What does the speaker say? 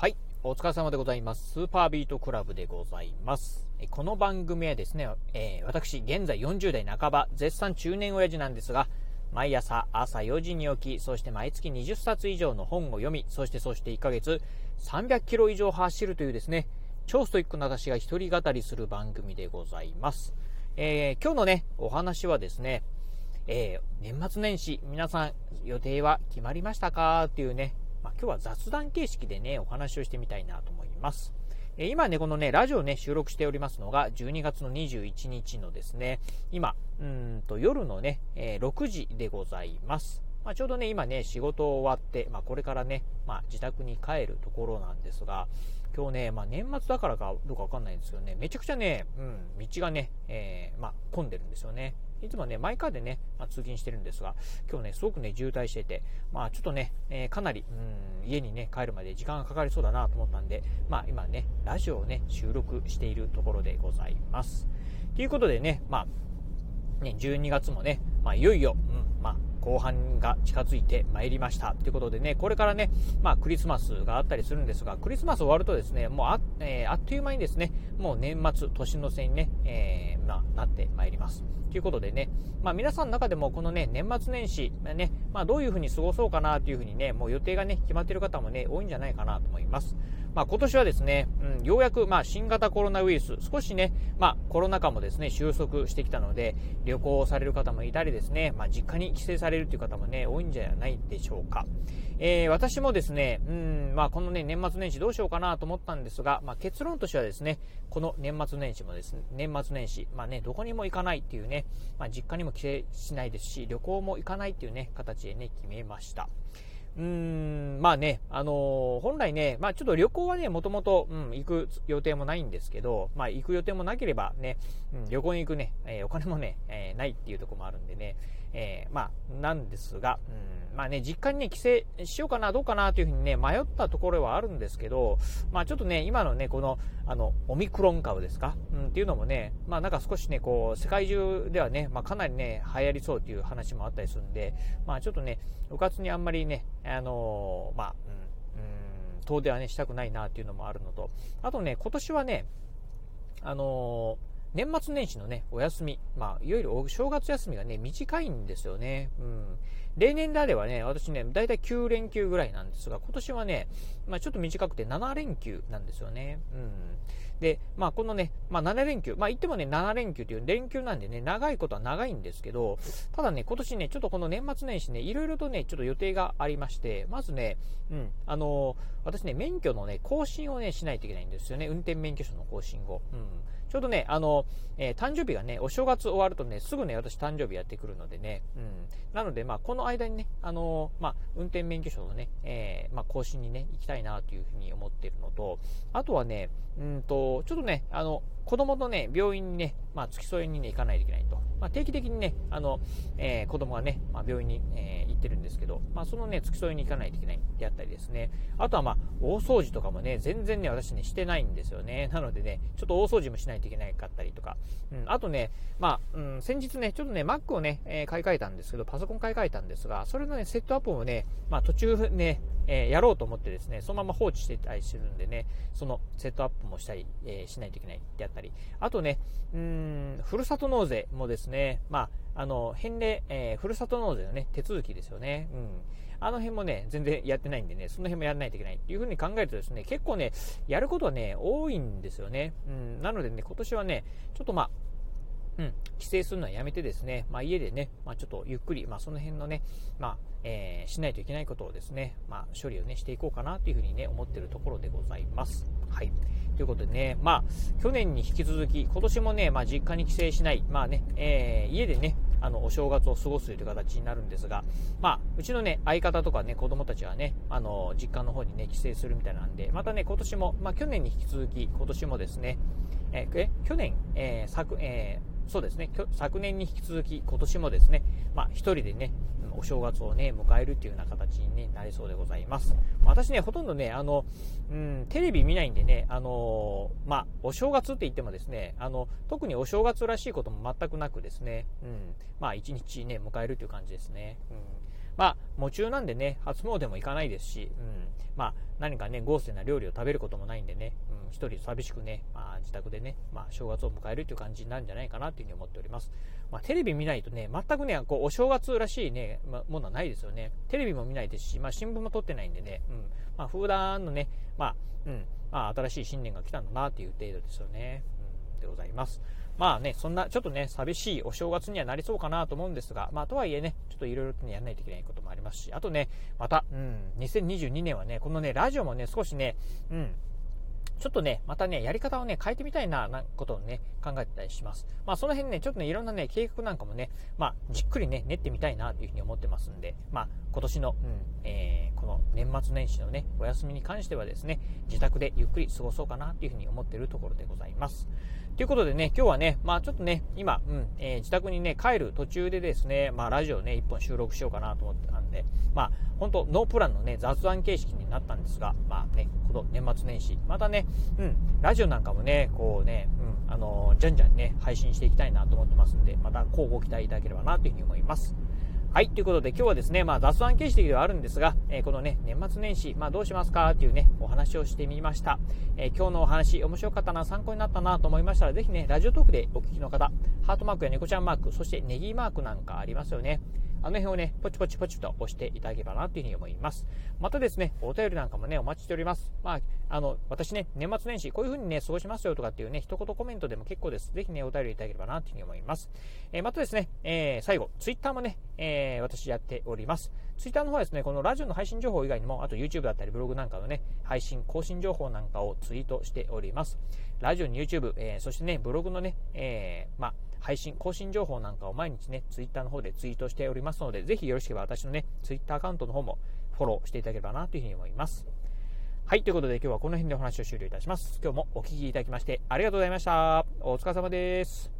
はい。お疲れ様でございます。スーパービートクラブでございます。この番組はですね、えー私、現在40代半ば、絶賛中年親父なんですが、毎朝朝4時に起き、そして毎月20冊以上の本を読み、そしてそして1ヶ月300キロ以上走るというですね、超ストイックな私が一人語りする番組でございます。えー今日のね、お話はですね、えー年末年始、皆さん予定は決まりましたか？っていうね、まあ、今日は雑談形式でね、お話をしてみたいなと思います。えー今ね、このね、ラジオね、収録しておりますのが、12月の21日のですね、今、うんと、夜のね、えー6時でございます。まあ、ちょうどね、今ね、仕事終わって、まあ、これからね、まあ、自宅に帰るところなんですが、今日ね、まあ、年末だからかどうかわかんないんですけどね、めちゃくちゃね、うん、道がね、えーまあ、混んでるんですよね。いつもね、マイカーでね、まあ、通勤してるんですが、今日ね、すごくね、渋滞してて、まあ、ちょっとね、えーかなり、うん、家にね、帰るまで時間がかかりそうだなと思ったんで、まあ、今ね、ラジオをね、収録しているところでございます。ということでね、まあ、ね、12月もね、まあ、いよいよ、後半が近づいてまいりました。ということでね、これからね、まあ、クリスマスがあったりするんですが、クリスマス終わるとですね、もうあ,、えーあっという間にですね、もう年末、年の瀬にね、えーまあ、なってまいります。ということでね、まあ、皆さんの中でもこのね、年末年始、ね、まあ、どういうふうに過ごそうかなというふうにね、もう予定がね、決まっている方もね、多いんじゃないかなと思います。まあ、今年はですね、うん、ようやく、まあ、新型コロナウイルス、少しね、まあ、コロナ禍もですね、収束してきたので、旅行をされる方もいたりですね、まあ、実家に帰省されるという方もね、多いんじゃないでしょうか。えー私もですね、うん、まあ、このね、年末年始どうしようかなと思ったんですが、まあ、結論としてはですね、この年末年始もですね、年末年始、まあね、どこにも行かないっていうね、まあ、実家にも帰省しないですし、旅行も行かないっていうね、形でね、決めました。うーん、まあね、あのー本来ね、まあちょっと旅行はね、もともと、うん、行く予定もないんですけど、まあ行く予定もなければね、うん、旅行に行くね、えーお金もね、えーないっていうところもあるんでね、えーまあ、なんですが、うん、まあね、実家にね、帰省しようかな、どうかなというふうにね、迷ったところはあるんですけど、まあちょっとね、今のね、この、あの、オミクロン株ですか、うん、っていうのもね、まあなんか少しね、こう、世界中ではね、まあかなりね、流行りそうっていう話もあったりするんで、まあちょっとね、うかつにあんまりね、あのーまあ、うん、うん遠出はね、したくないなっていうのもあるのと、あとね、今年はね、あのー年末年始のね、お休み、まあ、いわゆるお正月休みがね、短いんですよね。うん。例年であればね、私ね、だいたい9連休ぐらいなんですが、今年はね、まあ、ちょっと短くて7連休なんですよね。うん。で、まあ、このね、まあ、7連休、まあ、言ってもね、7連休という連休なんでね、長いことは長いんですけど、ただね、今年ね、ちょっとこの年末年始ね、いろいろとね、ちょっと予定がありまして、まずね、うん、あの私ね、免許のね、更新をね、しないといけないんですよね。運転免許証の更新を。うん。ちょうどね、あの、えー誕生日がね、お正月終わるとね、すぐね、私誕生日やってくるのでね、うん。なので、まあ、この間にね、あのまあ、運転免許証のね、えーまあ、更新にね、行きたいなというふうに思っているのと、あとはね、うんと、ちょっとね、あの、子供とね、病院にね、まあ、付き添いにね、行かないといけないと。まあ、定期的にね、あの、えー子供がね、まあ、病院に、えー行ってるんですけど、まあ、そのね、付き添いに行かないといけないであったりですね。あとはまあ、大掃除とかもね、全然ね、私ね、してないんですよね。なのでね、ちょっと大掃除もしないといけないかったりとか。うん、あとね、まあ、うん、先日ね、ちょっとね、Mac をね、えー買い替えたんですけど、パソコン買い替えたんですが、それのね、セットアップもね、まあ、途中ね、えーやろうと思ってですね、そのまま放置してたりするんでね、そのセットアップもしたり、えーしないといけないであったり、たりあとね、うーん、ふるさと納税もですね、まあ、あの、返礼、えーふるさと納税のね、手続きですよね。うん。あの辺もね、全然やってないんでね、その辺もやらないといけないっていうふうに考えるとですね、結構ね、やることはね、多いんですよね。うん。なのでね、今年はね、ちょっとまあ、うん、帰省するのはやめてですね、まあ、家でね、まあ、ちょっとゆっくり、まあ、その辺のね、まあえーしないといけないことをですね、まあ、処理をね、していこうかなというふうにね、思っているところでございます。はい。ということでね、まあ、去年に引き続き、今年もね、まあ、実家に帰省しない、まあね、えー家でね、あの、お正月を過ごすという形になるんですが、まあ、うちのね、相方とかね、子供たちはね、あの、実家の方にね、帰省するみたいなんで、またね、今年も、まあ、去年に引き続き、今年もですね、えーえ去年、えー昨、えーそうですね、昨年に引き続き、今年もですね、まあ、一人でね、お正月をね、迎えるっていうような形に、ね、なりそうでございます。私ね、ほとんどね、あの、うん、テレビ見ないんでね、あのまあ、お正月って言ってもですね、あの、特にお正月らしいことも全くなくですね、うん、まあ、一日ね、迎えるという感じですね。うんまあ、夢中なんでね、初詣も行かないですし、うん、まあ、何かね、豪勢な料理を食べることもないんでね、うん、一人寂しくね、まあ、自宅でね、まあ、正月を迎えるという感じになるんじゃないかなというふうに思っております。まあ、テレビ見ないとね、全くね、こう、お正月らしいね、まものはないですよね。テレビも見ないですし、まあ、新聞も撮ってないんでね、うん、まあ、普段のね、まあ、うん、まあ、新しい新年が来たんだなという程度ですよね。うん、でございます。まあね、そんなちょっとね、寂しいお正月にはなりそうかなと思うんですが、まあとはいえね、ちょっといろいろとね、やらないといけないこともありますし、あとね、また、うん、2022年はね、このね、ラジオもね、少しね、うん、ちょっとね、またね、やり方をね、変えてみたいな、なことをね、考えてたりします。まあ、その辺ね、ちょっとね、いろんなね、計画なんかもね、まあ、じっくりね、練ってみたいなというふうに思ってますんで、まあ、今年の、うん、えー、この年末年始のね、お休みに関してはですね、自宅でゆっくり過ごそうかなというふうに思っているところでございます。ということでね、今日はね、まあちょっとね、今、うん、えー、自宅にね、帰る途中でですね、まあラジオね、一本収録しようかなと思ってんで、まあ本当ノープランのね、雑談形式になったんですが、まあね、この年末年始、またね、うん、ラジオなんかもね、こうね、うん、あのー、じゃんじゃんね、配信していきたいなと思ってますんで、またこうご期待いただければなというふうに思います。はい、ということで今日はですね、まあ雑談形式ではあるんですが、えー、このね、年末年始、まあどうしますかっていうね、お話をしてみました。えー、今日のお話、面白かったな、参考になったなと思いましたら、ぜひね、ラジオトークでお聞きの方、ハートマークや猫ちゃんマーク、そしてネギマークなんかありますよね。あの辺をね、ポチポチポチと押していただければなというふうに思います。またですね、お便りなんかもね、お待ちしております。まあ、あの、私ね、年末年始、こういうふうにね、過ごしますよとかっていうね、一言コメントでも結構です。ぜひね、お便りいただければなというふうに思います。えー、またですね、えー、最後、ツイッターもね、えー、私やっております。ツイッターの方はですね、このラジオの配信情報以外にも、あと YouTube だったりブログなんかのね、配信、更新情報なんかをツイートしております。ラジオに YouTube、えー、そしてね、ブログのね、えー、まあ、配信、更新情報なんかを毎日ね、ツイッターの方でツイートしておりますので、ぜひよろしければ私のね、ツイッターアカウントの方もフォローしていただければなというふうに思います。はい、ということで今日はこの辺でお話を終了いたします。今日もお聴きいただきましてありがとうございました。お疲れ様です。